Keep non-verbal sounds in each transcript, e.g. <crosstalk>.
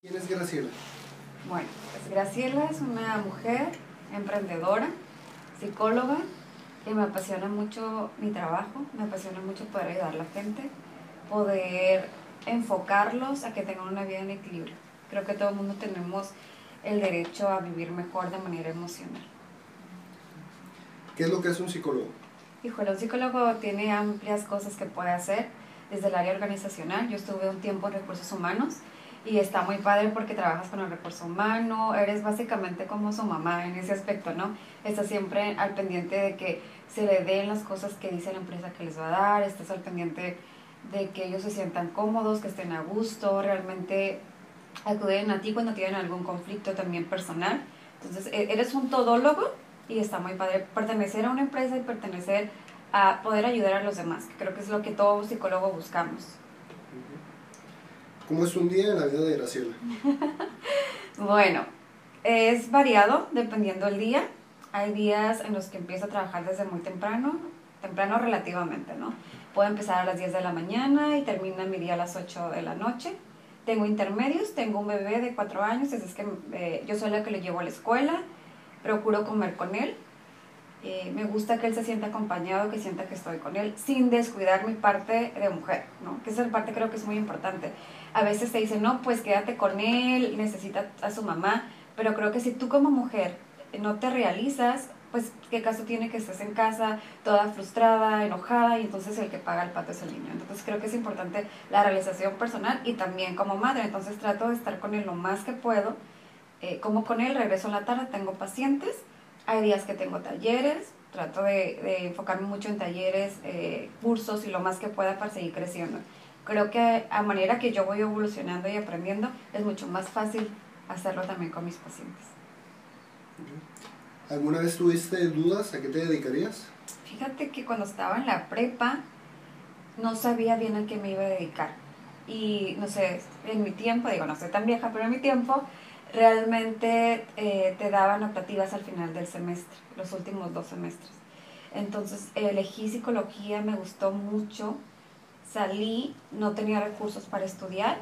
¿Quién es Graciela? Bueno, pues Graciela es una mujer emprendedora, psicóloga, que me apasiona mucho mi trabajo, me apasiona mucho poder ayudar a la gente, poder enfocarlos a que tengan una vida en equilibrio. Creo que todo el mundo tenemos el derecho a vivir mejor de manera emocional. ¿Qué es lo que es un psicólogo? Híjole, un psicólogo tiene amplias cosas que puede hacer desde el área organizacional. Yo estuve un tiempo en recursos humanos y está muy padre porque trabajas con el recurso humano, eres básicamente como su mamá en ese aspecto, ¿no? Estás siempre al pendiente de que se le den las cosas que dice la empresa que les va a dar, estás al pendiente de que ellos se sientan cómodos, que estén a gusto, realmente acuden a ti cuando tienen algún conflicto también personal. Entonces, e-, eres un todólogo y está muy padre pertenecer a una empresa y pertenecer a poder ayudar a los demás, que creo que es lo que todo psicólogo buscamos. ¿Cómo es un día en la vida de Graciela? <laughs> bueno, es variado dependiendo del día. Hay días en los que empiezo a trabajar desde muy temprano, temprano relativamente, ¿no? Puedo empezar a las 10 de la mañana y termina mi día a las 8 de la noche. Tengo intermedios, tengo un bebé de 4 años, es que eh, yo soy la que le llevo a la escuela, procuro comer con él. Eh, me gusta que él se sienta acompañado, que sienta que estoy con él, sin descuidar mi parte de mujer, ¿no? Que esa parte creo que es muy importante. A veces te dicen, no, pues quédate con él, necesita a su mamá, pero creo que si tú como mujer no te realizas, pues qué caso tiene que estés en casa toda frustrada, enojada y entonces el que paga el pato es el niño. Entonces creo que es importante la realización personal y también como madre, entonces trato de estar con él lo más que puedo. Eh, como con él, regreso en la tarde, tengo pacientes hay días que tengo talleres, trato de, enfocarme mucho en talleres, eh, cursos y lo más que pueda para seguir creciendo. Creo que a manera que yo voy evolucionando y aprendiendo, es mucho más fácil hacerlo también con mis pacientes. ¿Alguna vez tuviste dudas a qué te dedicarías? Fíjate que cuando estaba en la prepa no sabía bien a qué me iba a dedicar. Y no sé, en mi tiempo, digo, no soy tan vieja, pero en mi tiempo realmente eh, te daban optativas al final del semestre, los últimos dos semestres. Entonces elegí psicología, me gustó mucho, salí, no tenía recursos para estudiar,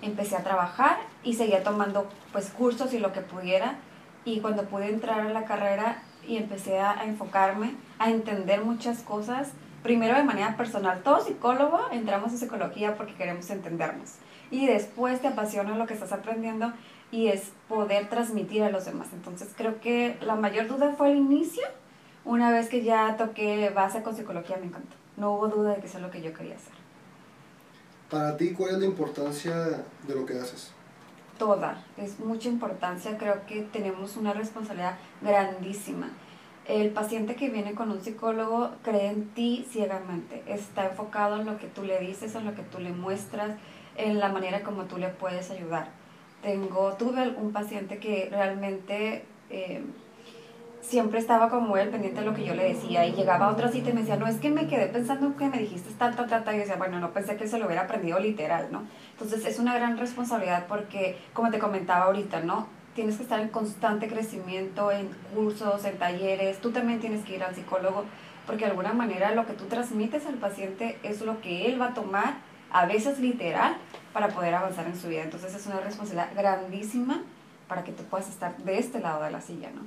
empecé a trabajar y seguía tomando pues cursos y lo que pudiera. Y cuando pude entrar a la carrera y empecé a, a enfocarme, a entender muchas cosas, primero de manera personal, todo psicólogo entramos en psicología porque queremos entendernos. Y después te apasiona lo que estás aprendiendo y es poder transmitir a los demás. Entonces creo que la mayor duda fue el inicio. Una vez que ya toqué base con psicología me encantó. No hubo duda de que eso es lo que yo quería hacer. Para ti, ¿cuál es la importancia de lo que haces? Toda, es mucha importancia. Creo que tenemos una responsabilidad grandísima. El paciente que viene con un psicólogo cree en ti ciegamente. Está enfocado en lo que tú le dices, en lo que tú le muestras, en la manera como tú le puedes ayudar tengo, tuve un paciente que realmente eh, siempre estaba como él pendiente de lo que yo le decía y llegaba a otra cita y me decía, no, es que me quedé pensando que me dijiste tanta, tanta, y yo decía, bueno, no pensé que se lo hubiera aprendido literal, ¿no? Entonces es una gran responsabilidad porque, como te comentaba ahorita, ¿no? Tienes que estar en constante crecimiento, en cursos, en talleres, tú también tienes que ir al psicólogo porque de alguna manera lo que tú transmites al paciente es lo que él va a tomar, a veces literal, para poder avanzar en su vida. Entonces es una responsabilidad grandísima para que tú puedas estar de este lado de la silla, ¿no?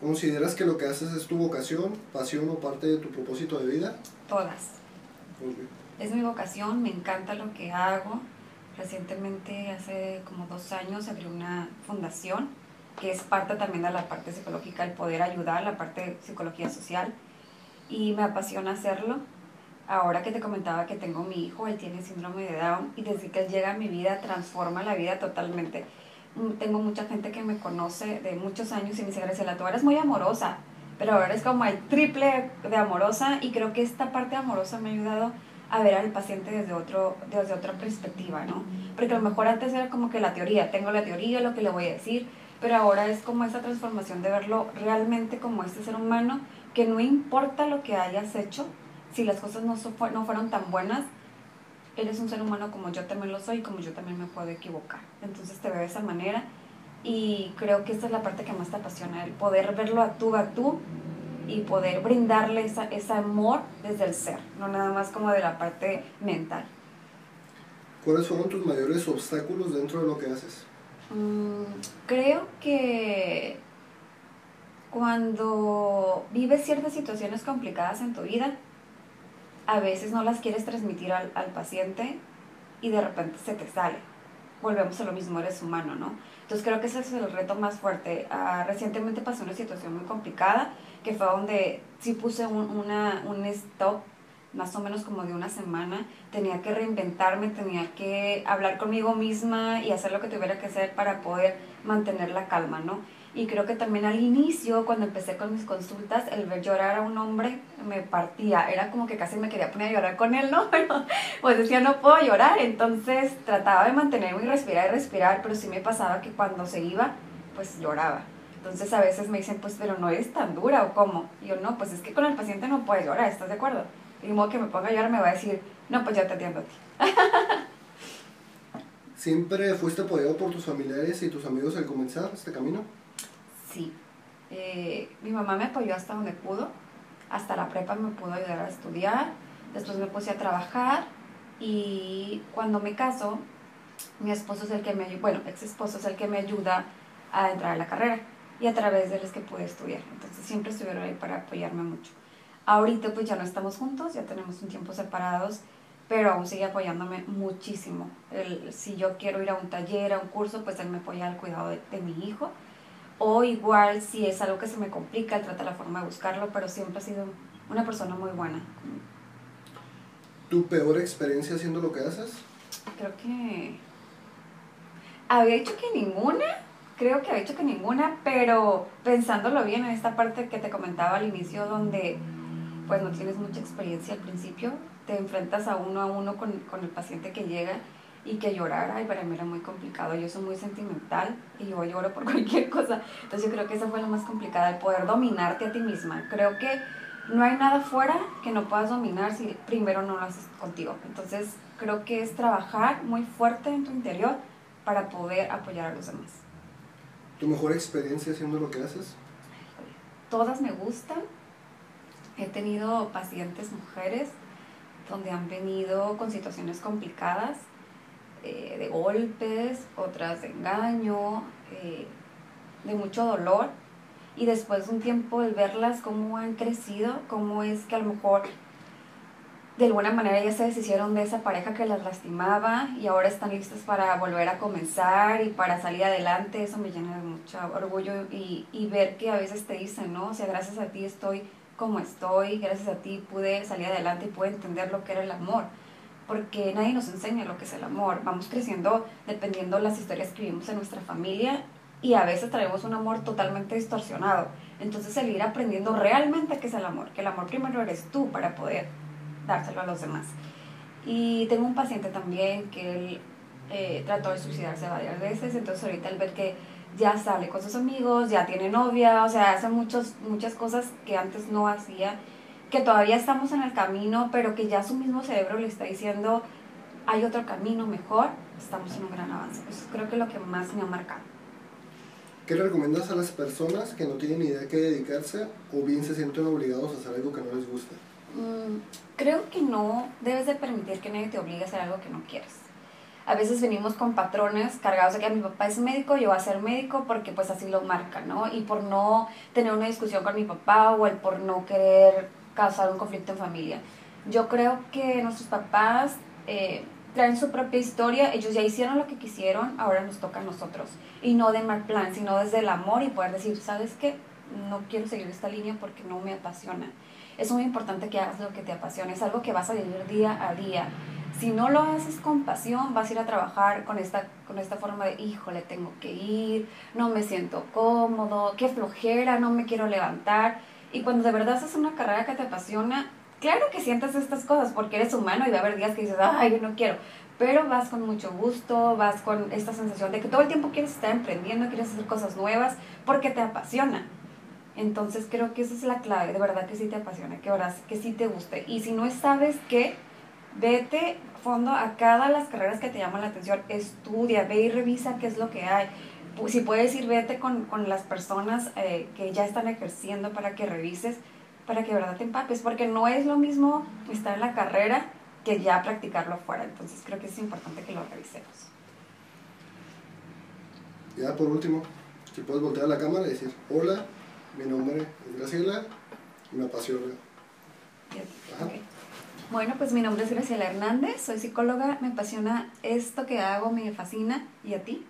¿Consideras que lo que haces es tu vocación, pasión o parte de tu propósito de vida? Todas. Es mi vocación, me encanta lo que hago. Recientemente, hace como dos años, abrí una fundación que es parte también de la parte psicológica, el poder ayudar, la parte de psicología social. Y me apasiona hacerlo ahora que te comentaba que tengo mi hijo, él tiene síndrome de Down y desde que él llega a mi vida transforma la vida totalmente. Mm, tengo mucha gente que me conoce de muchos años y me dice, Graciela, tú eres muy amorosa, pero ahora es como el triple de amorosa y creo que esta parte amorosa me ha ayudado a ver al paciente desde, otro, desde otra perspectiva, ¿no? Porque a lo mejor antes era como que la teoría, tengo la teoría, lo que le voy a decir, pero ahora es como esa transformación de verlo realmente como este ser humano, que no importa lo que hayas hecho, si las cosas no, no fueron tan buenas, eres un ser humano como yo también lo soy y como yo también me puedo equivocar. Entonces te veo de esa manera y creo que esta es la parte que más te apasiona, el poder verlo a tú a tú y poder brindarle esa, ese amor desde el ser, no nada más como de la parte mental. ¿Cuáles fueron tus mayores obstáculos dentro de lo que haces? Mm, creo que cuando vives ciertas situaciones complicadas en tu vida, a veces no las quieres transmitir al, al paciente y de repente se te sale. Volvemos a lo mismo, eres humano, ¿no? Entonces creo que ese es el reto más fuerte. Uh, recientemente pasó una situación muy complicada, que fue donde sí puse un, una, un stop más o menos como de una semana, tenía que reinventarme, tenía que hablar conmigo misma y hacer lo que tuviera que hacer para poder mantener la calma, ¿no? Y creo que también al inicio, cuando empecé con mis consultas, el ver llorar a un hombre me partía. Era como que casi me quería poner a llorar con él, ¿no? <laughs> Pero pues decía, no puedo llorar. Entonces trataba de mantenerme y respirar y respirar, pero sí me pasaba que cuando se iba, pues lloraba. Entonces a veces me dicen, pues, pero no eres tan dura o cómo. Y yo, no, pues es que con el paciente no puedes llorar, ¿estás de acuerdo? Y de modo que me ponga a llorar me va a decir, no, pues ya te atiendo a ti. <laughs> ¿Siempre fuiste apoyado por tus familiares y tus amigos al comenzar este camino? Eh, mi mamá me apoyó hasta donde pudo. Hasta la prepa me pudo ayudar a estudiar. Después me puse a trabajar. Y cuando me caso, mi esposo es el que me bueno, ex esposo es el que me ayuda a entrar a la carrera. Y a través de él es que pude estudiar. Entonces siempre estuvieron ahí para apoyarme mucho. Ahorita pues ya no estamos juntos, ya tenemos un tiempo separados, pero aún sigue apoyándome muchísimo. Si yo quiero ir a un taller, a un curso, pues él me apoya al cuidado de mi hijo o igual si es algo que se me complica, trata la forma de buscarlo, pero siempre ha sido una persona muy buena. ¿Tu peor experiencia haciendo lo que haces? Creo que había dicho que ninguna, creo que había dicho que ninguna, pero pensándolo bien en esta parte que te comentaba al inicio donde pues no tienes mucha experiencia al principio, te enfrentas a uno a uno con, con el paciente que llega y que llorar, ay, para mí era muy complicado. Yo soy muy sentimental y yo lloro por <laughs> cualquier cosa. Entonces yo creo que esa fue lo más complicado, el poder dominarte a ti misma. Creo que no hay nada fuera que no puedas dominar si primero no lo haces contigo. Entonces creo que es trabajar muy fuerte en tu interior para poder apoyar a los demás. ¿Tu mejor experiencia haciendo lo que haces? Todas me gustan. He tenido pacientes mujeres donde han venido con situaciones complicadas eh, de golpes, otras de engaño, eh, de mucho dolor. Y después de un tiempo el verlas cómo han crecido, cómo es que a lo mejor de alguna manera ya se deshicieron de esa pareja que las lastimaba y ahora están listas para volver a comenzar y para salir adelante, eso me llena de mucho orgullo y, y ver que a veces te dicen, ¿no? O sea, gracias a ti estoy como estoy, gracias a ti pude salir adelante y pude entender lo que era el amor porque nadie nos enseña lo que es el amor. Vamos creciendo dependiendo las historias que vivimos en nuestra familia y a veces traemos un amor totalmente distorsionado. Entonces el ir aprendiendo realmente qué es el amor, que el amor primero eres tú para poder dárselo a los demás. Y tengo un paciente también que él eh, trató de suicidarse varias veces, entonces ahorita él ver que ya sale con sus amigos, ya tiene novia, o sea, hace muchos, muchas cosas que antes no hacía que todavía estamos en el camino, pero que ya su mismo cerebro le está diciendo, hay otro camino mejor, estamos en un gran avance. Eso creo que es lo que más me ha marcado. ¿Qué le recomiendas a las personas que no tienen idea de qué dedicarse o bien se sienten obligados a hacer algo que no les gusta? Mm, creo que no debes de permitir que nadie te obligue a hacer algo que no quieres. A veces venimos con patrones cargados de que mi papá es médico, yo voy a ser médico porque pues así lo marca, ¿no? Y por no tener una discusión con mi papá o el por no querer causar un conflicto en familia. Yo creo que nuestros papás eh, traen su propia historia, ellos ya hicieron lo que quisieron, ahora nos toca a nosotros. Y no de mal plan, sino desde el amor y poder decir, ¿sabes qué? No quiero seguir esta línea porque no me apasiona. Es muy importante que hagas lo que te apasiona, es algo que vas a vivir día a día. Si no lo haces con pasión, vas a ir a trabajar con esta, con esta forma de, híjole, tengo que ir, no me siento cómodo, qué flojera, no me quiero levantar. Y cuando de verdad haces una carrera que te apasiona, claro que sientes estas cosas porque eres humano y va a haber días que dices, ay, yo no quiero. Pero vas con mucho gusto, vas con esta sensación de que todo el tiempo quieres estar emprendiendo, quieres hacer cosas nuevas porque te apasiona. Entonces creo que esa es la clave, de verdad que sí te apasiona, que ahora que sí te guste. Y si no sabes qué, vete fondo a cada las carreras que te llaman la atención, estudia, ve y revisa qué es lo que hay si puedes ir, vete con, con las personas eh, que ya están ejerciendo para que revises para que de verdad te empapes, porque no es lo mismo estar en la carrera que ya practicarlo afuera. Entonces creo que es importante que lo revisemos. Ya por último, si puedes voltear a la cámara y decir, hola, mi nombre es Graciela y me apasiona. Ajá. Ok. Bueno, pues mi nombre es Graciela Hernández, soy psicóloga, me apasiona esto que hago, me fascina. ¿Y a ti?